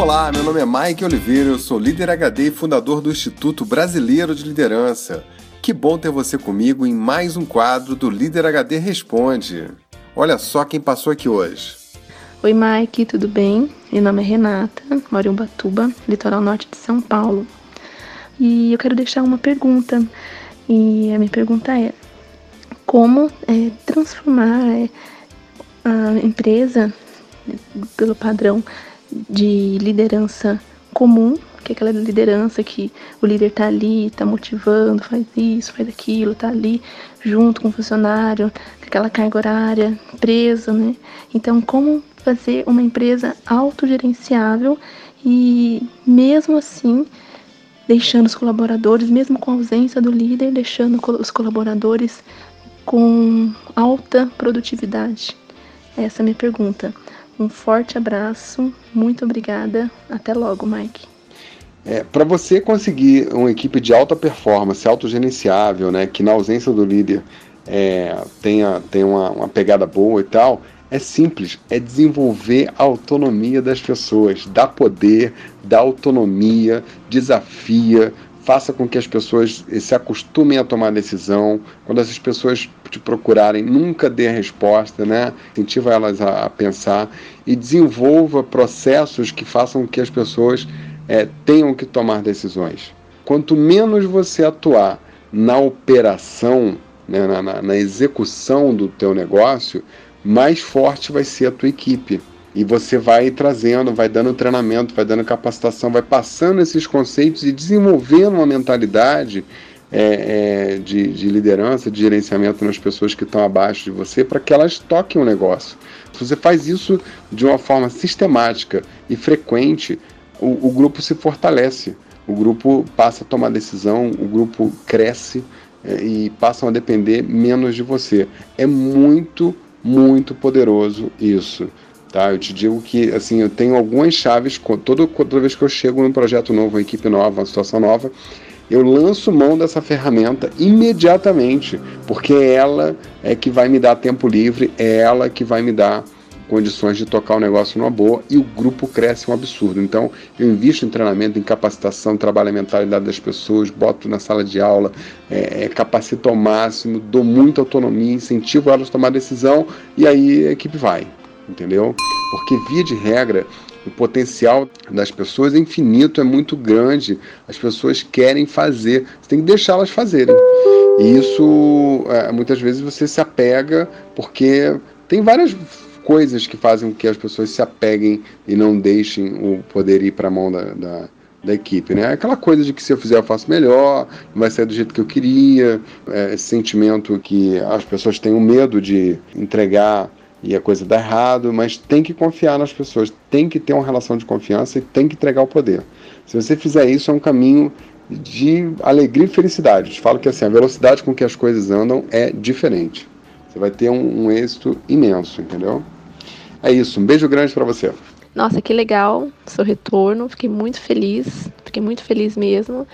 Olá, meu nome é Mike Oliveira, eu sou líder HD e fundador do Instituto Brasileiro de Liderança. Que bom ter você comigo em mais um quadro do Líder HD Responde. Olha só quem passou aqui hoje. Oi, Mike, tudo bem? Meu nome é Renata, moro em Ubatuba, litoral norte de São Paulo. E eu quero deixar uma pergunta. E a minha pergunta é: como é, transformar é, a empresa pelo padrão de liderança comum, que é aquela liderança que o líder está ali, está motivando, faz isso, faz aquilo, está ali junto com o funcionário, aquela carga horária presa, né? Então, como fazer uma empresa autogerenciável e mesmo assim deixando os colaboradores, mesmo com a ausência do líder, deixando os colaboradores com alta produtividade? Essa é a minha pergunta. Um forte abraço, muito obrigada. Até logo, Mike. É, Para você conseguir uma equipe de alta performance, autogerenciável, né, que na ausência do líder é, tenha, tenha uma, uma pegada boa e tal, é simples, é desenvolver a autonomia das pessoas, dá poder, dá autonomia, desafia, faça com que as pessoas se acostumem a tomar decisão. Quando essas pessoas te procurarem, nunca dê a resposta, né? Incentiva elas a, a pensar e desenvolva processos que façam com que as pessoas é, tenham que tomar decisões. Quanto menos você atuar na operação, né, na, na, na execução do teu negócio, mais forte vai ser a tua equipe. E você vai trazendo, vai dando treinamento, vai dando capacitação, vai passando esses conceitos e desenvolvendo uma mentalidade é, é, de, de, liderança, de gerenciamento nas pessoas que estão abaixo de você, para que elas toquem o negócio. Se você faz isso de uma forma sistemática e frequente, o, o grupo se fortalece, o grupo passa a tomar decisão, o grupo cresce é, e passam a depender menos de você. É muito, muito poderoso isso. Tá? Eu te digo que assim, eu tenho algumas chaves, toda, toda vez que eu chego num projeto novo, uma equipe nova, uma situação nova, eu lanço mão dessa ferramenta imediatamente, porque é ela é que vai me dar tempo livre, é ela que vai me dar condições de tocar o negócio numa boa e o grupo cresce um absurdo. Então, eu invisto em treinamento, em capacitação, trabalho a mentalidade das pessoas, boto na sala de aula, é, é, capacito ao máximo, dou muita autonomia, incentivo elas a tomar decisão e aí a equipe vai entendeu? Porque, via de regra, o potencial das pessoas é infinito, é muito grande. As pessoas querem fazer, você tem que deixá-las fazerem. E isso, é, muitas vezes, você se apega, porque tem várias coisas que fazem com que as pessoas se apeguem e não deixem o poder ir para a mão da, da, da, equipe. Né? Aquela coisa de que se eu fizer eu faço melhor, não vai ser do jeito que eu queria, é, esse sentimento que as pessoas têm o medo de entregar e a coisa dá errado, mas tem que confiar nas pessoas, tem que ter uma relação de confiança e tem que entregar o poder. Se você fizer isso, é um caminho de alegria e felicidade. Eu falo que assim, a velocidade com que as coisas andam é diferente. Você vai ter um, um êxito imenso, entendeu? É isso, um beijo grande para você. Nossa, que legal seu retorno, fiquei muito feliz, fiquei muito feliz mesmo.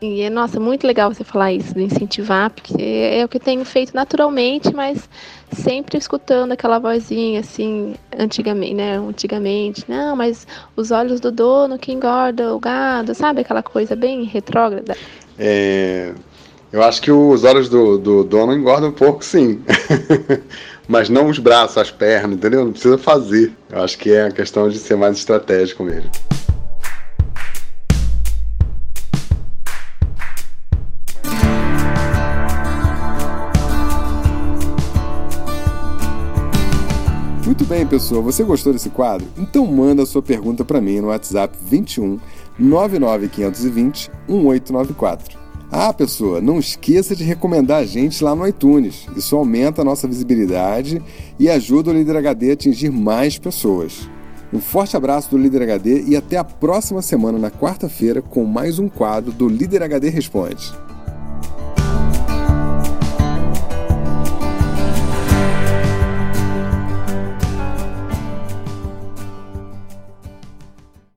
E é, nossa, muito legal você falar isso, de incentivar, porque é o que eu tenho feito naturalmente, mas sempre escutando aquela vozinha assim, antigamente, né? Antigamente, não, mas os olhos do dono que engorda o gado, sabe? Aquela coisa bem retrógrada. É, eu acho que os olhos do, do dono engordam um pouco, sim. mas não os braços, as pernas, entendeu? Não precisa fazer. Eu acho que é a questão de ser mais estratégico mesmo. Muito bem, pessoal. Você gostou desse quadro? Então manda sua pergunta para mim no WhatsApp 21 99520 1894. Ah, pessoa, não esqueça de recomendar a gente lá no iTunes. Isso aumenta a nossa visibilidade e ajuda o Líder HD a atingir mais pessoas. Um forte abraço do Líder HD e até a próxima semana, na quarta-feira, com mais um quadro do Líder HD Responde.